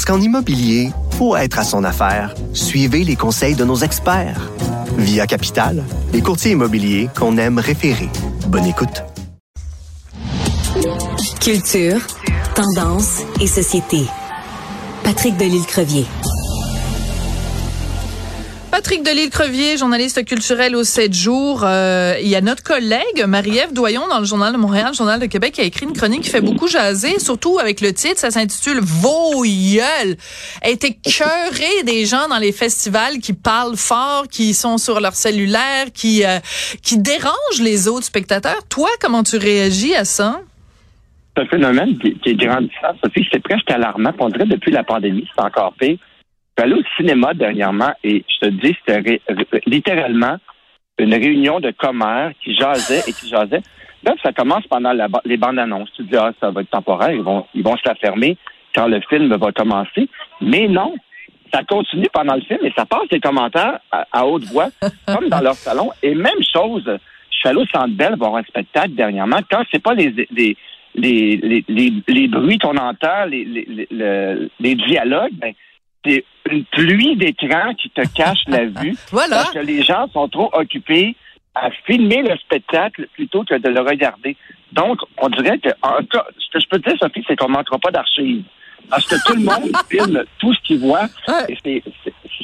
Parce qu'en immobilier, pour être à son affaire, suivez les conseils de nos experts. Via Capital, les courtiers immobiliers qu'on aime référer. Bonne écoute. Culture, tendance et société. Patrick Delisle-Crevier. Patrick Delisle-Crevier, journaliste culturel au 7 jours. Euh, il y a notre collègue Marie-Ève Doyon dans le Journal de Montréal, le Journal de Québec, qui a écrit une chronique qui fait beaucoup jaser, surtout avec le titre, ça s'intitule Vos Elle a été cœurée des gens dans les festivals qui parlent fort, qui sont sur leur cellulaire, qui, euh, qui dérangent les autres spectateurs. Toi, comment tu réagis à ça? C'est un phénomène qui, qui est grandissant, Sophie. C'est presque alarmant. On dirait depuis la pandémie, c'est encore pire suis allé au cinéma dernièrement et je te dis, c'était littéralement une réunion de commères qui jasaient et qui jasaient. Là, ça commence pendant les bandes annonces. Tu te dis, ah, ça va être temporaire, ils vont, ils vont se la fermer quand le film va commencer. Mais non, ça continue pendant le film et ça passe des commentaires à, haute voix, comme dans leur salon. Et même chose, je suis allé au Centre Bell voir un spectacle dernièrement. Quand c'est pas les, les, les, les, les, bruits qu'on entend, les, les, les dialogues, ben, c'est une pluie d'écran qui te cache la vue. voilà. Parce que les gens sont trop occupés à filmer le spectacle plutôt que de le regarder. Donc, on dirait que, en cas, ce que je peux te dire, Sophie, c'est qu'on ne manquera pas d'archives. Parce que tout le monde filme tout ce qu'il voit. C'est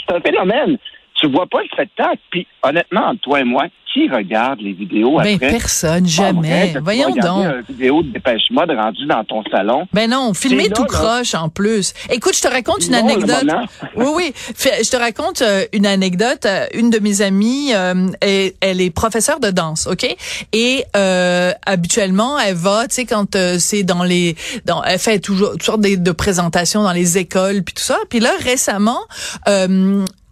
un phénomène. Tu vois pas le spectacle. Puis, honnêtement, entre toi et moi, qui regarde les vidéos ben, personne, jamais. Voyons donc. une vidéo de dépêche mode rendue dans ton salon. Ben non, filmer tout croche en plus. Écoute, je te raconte une anecdote. Oui, oui. Je te raconte euh, une anecdote. Euh, une de mes amies, euh, elle, est professeure de danse, OK? Et habituellement, elle va, tu sais, quand c'est dans les... Dans, elle fait toujours toutes sortes de, de présentations dans les écoles, puis tout ça. Puis là, récemment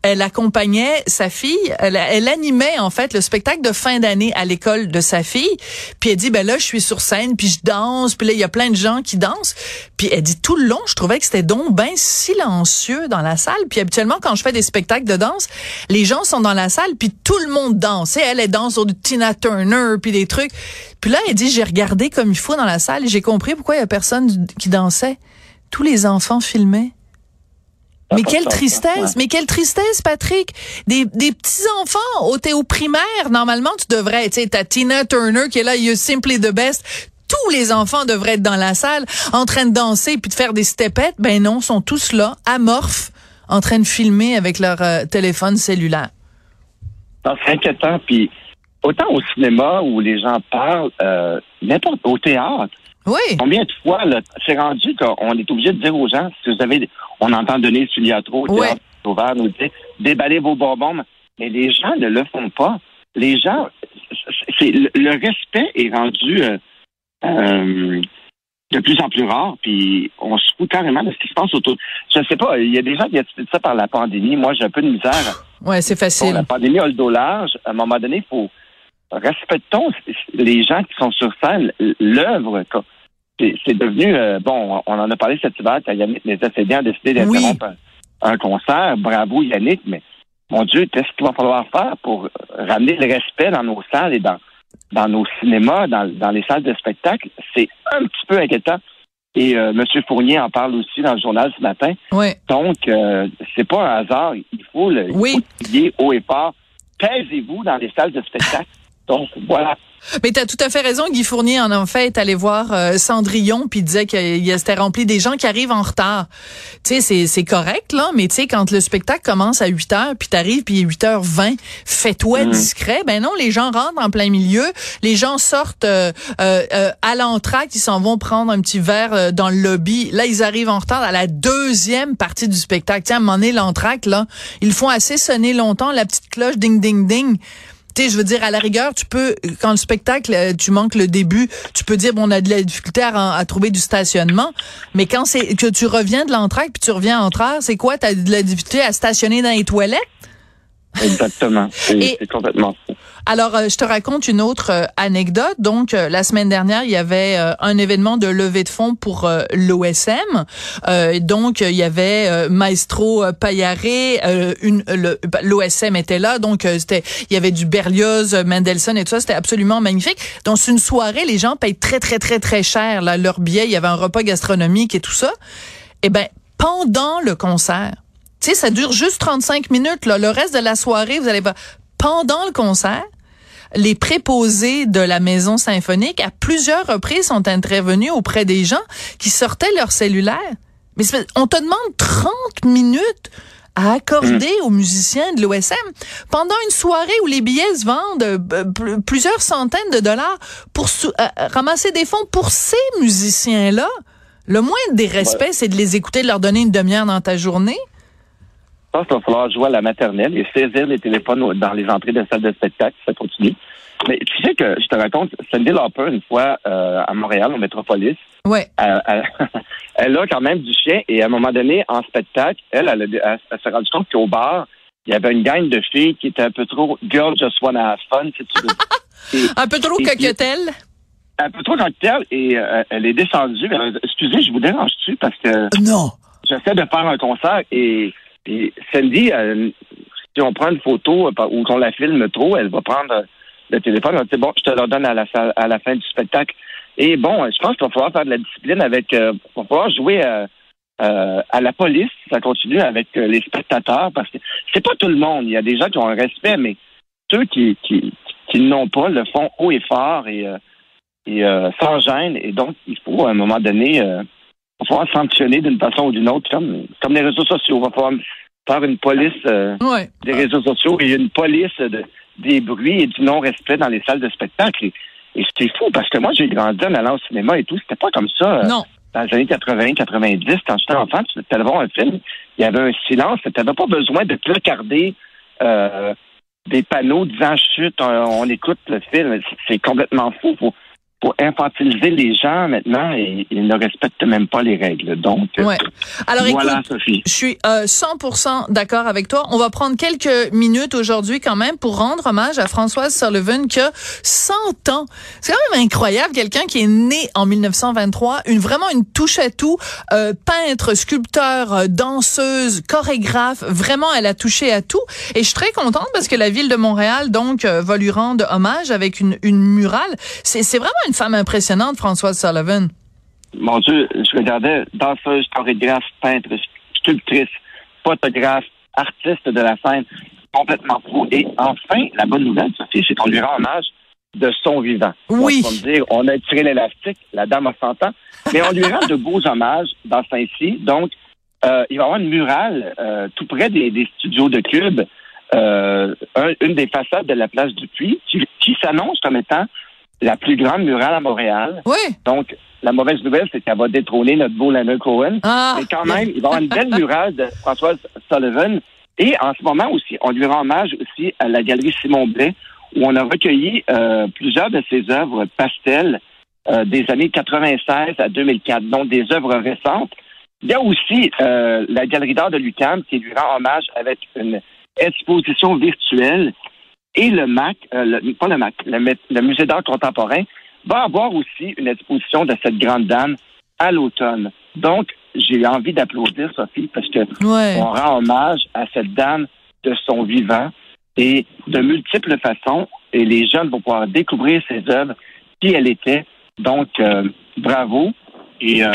elle accompagnait sa fille, elle, animait en fait le spectacle de fin d'année à l'école de sa fille. Puis elle dit ben là je suis sur scène puis je danse, puis là il y a plein de gens qui dansent. Puis elle dit tout le long, je trouvais que c'était donc bien silencieux dans la salle. Puis habituellement quand je fais des spectacles de danse, les gens sont dans la salle puis tout le monde danse. Et elle elle danse sur du Tina Turner puis des trucs. Puis là elle dit j'ai regardé comme il faut dans la salle et j'ai compris pourquoi il y a personne qui dansait. Tous les enfants filmaient. Mais quelle tristesse, mais quelle tristesse, Patrick. Des, des petits-enfants, au, t'es au primaire, normalement, tu devrais, tu sais, ta Tina Turner qui est là, you're simply the best. Tous les enfants devraient être dans la salle, en train de danser puis de faire des stepettes. Ben non, sont tous là, amorphes, en train de filmer avec leur euh, téléphone cellulaire. C'est inquiétant. Puis autant au cinéma où les gens parlent, euh, n'importe au théâtre. Oui. Combien de fois, c'est rendu qu'on est obligé de dire aux gens, si vous avez, on entend donner trop, oui. Sauveur nous dire, déballez vos bonbons, mais les gens ne le font pas. Les gens, c'est le respect est rendu euh, euh, de plus en plus rare, puis on se fout carrément de ce qui se passe autour. Je ne sais pas, il y a des gens qui ont ça par la pandémie. Moi, j'ai un peu de misère. Ouais, c'est facile. la pandémie a le dos large. À un moment donné, il faut respectons les gens qui sont sur scène, l'œuvre c'est devenu, euh, bon, on en a parlé cet hiver quand Yannick les a décidé d'interrompre un, concert. Bravo Yannick, mais mon Dieu, qu'est-ce qu'il va falloir faire pour ramener le respect dans nos salles et dans, dans nos cinémas, dans, dans les salles de spectacle? C'est un petit peu inquiétant. Et euh, M. Fournier en parle aussi dans le journal ce matin. Donc, euh, c'est pas un hasard. Il faut le oui. haut et fort. Taisez-vous dans les salles de spectacle. Donc, voilà. Mais tu as tout à fait raison. Guy Fournier, en, fait, est allé voir euh, Cendrillon puis disait qu'il s'était rempli des gens qui arrivent en retard. Tu sais, c'est correct, là, mais tu sais, quand le spectacle commence à 8 heures puis t'arrives puis il est 8h20, fais-toi mm. discret. Ben non, les gens rentrent en plein milieu. Les gens sortent euh, euh, à l'entracte, ils s'en vont prendre un petit verre dans le lobby. Là, ils arrivent en retard à la deuxième partie du spectacle. Tiens, à un moment donné, l'entracte, là, ils font assez sonner longtemps la petite cloche ding, ding, ding Tu je veux dire, à la rigueur, tu peux, quand le spectacle, euh, tu manques le début, tu peux dire, bon, on a de la difficulté à, trouver du stationnement. Mais quand c'est que tu reviens de l'entraque puis tu reviens en train, c'est quoi? T'as de la difficulté à stationner dans les toilettes? Exactement. C'est complètement fou. Alors, euh, je te raconte une autre euh, anecdote. Donc, euh, la semaine dernière, il y avait un événement de levée de fonds pour l'OSM. donc, il y avait Maestro Payaré, une l'OSM était là. Donc, c'était il y avait du Berlioz, Mendelssohn et tout ça. C'était absolument magnifique. Donc, c'est une soirée, les gens payent très, très, très, très cher là, leur billet. Il y avait un repas gastronomique et tout ça. Eh ben, pendant le concert, tu sais, ça dure juste 35 minutes. Là. Le reste de la soirée, vous allez voir. Pendant le concert, les préposés de la maison symphonique, à plusieurs reprises, sont intervenus auprès des gens qui sortaient leur cellulaire. Mais on te demande 30 minutes à accorder aux musiciens de l'OSM pendant une soirée où les billets se vendent euh, plusieurs centaines de dollars pour euh, ramasser des fonds pour ces musiciens-là. Le moins des respects, c'est de les écouter, de leur donner une demi-heure dans ta journée. Je pense qu'il va falloir jouer à la maternelle et saisir les téléphones dans les entrées de salles de spectacle, ça continue. Mais tu sais que je te raconte, Cindy Lauper, une fois euh, à Montréal, au Métropolis, ouais. elle, a quand même du chien et à un moment donné, en spectacle, elle, elle, elle, s'est rendue compte qu'au bar, il y avait une gang de filles qui étaient un peu trop girl just wanna have fun, si tu veux. un peu trop coquetelle. Un peu trop coquetelle et euh, elle est descendue. Excusez, je vous dérange-tu parce que non. j'essaie de faire un concert et, et Cindy, si on prend une photo euh, ou qu'on la filme trop, elle va prendre le téléphone. On dit, bon, je te le donne à la, à la fin du spectacle. Et bon, je pense qu'il va falloir faire de la discipline avec, euh, il va jouer euh, euh, à la police, ça continue avec les spectateurs, parce que c'est pas tout le monde. Il y a des gens qui ont un respect, mais ceux qui, qui, qui n'ont pas le font haut et fort et, et sans gêne. Et donc, il faut à un moment donné, va falloir sanctionner d'une façon ou d'une autre, comme, comme les réseaux sociaux. Il va falloir faire une police des réseaux sociaux et une police de des bruits et du non-respect dans les salles de spectacle. Et, c'était fou parce que moi, j'ai grandi en allant au cinéma et tout. C'était pas comme ça. Euh, non. Dans les années 80, 90, quand j'étais enfant, tu allais voir un film, il y avait un silence. Tu n'avais pas besoin de placarder euh, des panneaux disant chute, on, écoute le film. C'est complètement fou pour infantiliser les gens maintenant et ils ne respectent même pas les règles. Donc, ouais. Alors, voilà, écoute, Sophie. Je suis euh, 100% d'accord avec toi. On va prendre quelques minutes aujourd'hui quand même pour rendre hommage à Françoise Sullivan qui a 100 ans. C'est quand même incroyable, quelqu'un qui est né en 1923, une vraiment une touche à tout, euh, peintre, sculpteur, euh, danseuse, chorégraphe. Vraiment, elle a touché à tout. Et je suis très contente parce que la ville de Montréal donc euh, va lui rendre hommage avec une, une murale. C'est vraiment une femme impressionnante, Françoise Sullivan. Mon Dieu, je regardais danseuse, chorégraphe, peintre, sculptrice, photographe, artiste de la scène, complètement fou. Et enfin, la bonne nouvelle, Sophie, c'est qu'on lui rend hommage de son vivant. Oui. On, va dire, on a tiré l'élastique, la dame a 100 ans, mais on lui rend de beaux hommages dans Saint-Cy. Donc, euh, il va y avoir une murale euh, tout près des, studios de Cube, euh, une des façades de la place du Puy, qui s'annonce comme étant la plus grande murale à Montréal. Oui. Donc, la mauvaise nouvelle, c'est qu'elle va détrôner notre beau Leonard Cohen. Ah. Mais quand même, il va y avoir une belle murale de Françoise Sullivan. Et en ce moment aussi, on lui rend hommage aussi à la galerie Simon Blais, où on a recueilli euh, plusieurs de ses œuvres pastels euh, des années 96 à 2004, donc des œuvres récentes. Il y a aussi euh, la galerie d'art de l'UQAM qui lui rend hommage avec une exposition virtuelle et le MAC, euh, pas le MAC, le, Musée d'art contemporain, va avoir aussi une exposition de cette grande dame à l'automne. Donc, j'ai envie d'applaudir Sophie parce que on rend hommage à cette dame de son vivant et de multiples façons. Et les jeunes vont pouvoir découvrir ses œuvres, qui elle était. Donc, euh, bravo. Et euh,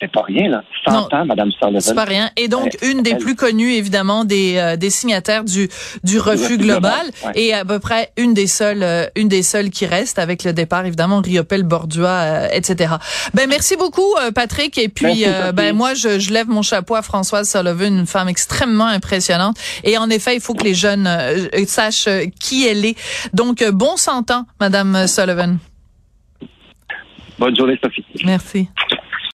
c'est pas rien, là. 100 ans, Madame Sullivan. C'est pas rien. Et donc, une des plus connues, évidemment, des, euh, des signataires du, du refus global. Et à peu près une des seules, euh, une des seules qui reste avec le départ, évidemment, Riopel, Bordua, euh, etc. Ben, merci beaucoup, Patrick. Et puis, ben, moi, je, je lève mon chapeau à Françoise Sullivan, une femme extrêmement impressionnante. Et en effet, il faut que les jeunes sachent qui elle est. Donc, bon 100 ans, Madame Sullivan. Bonne journée, Sophie. Merci.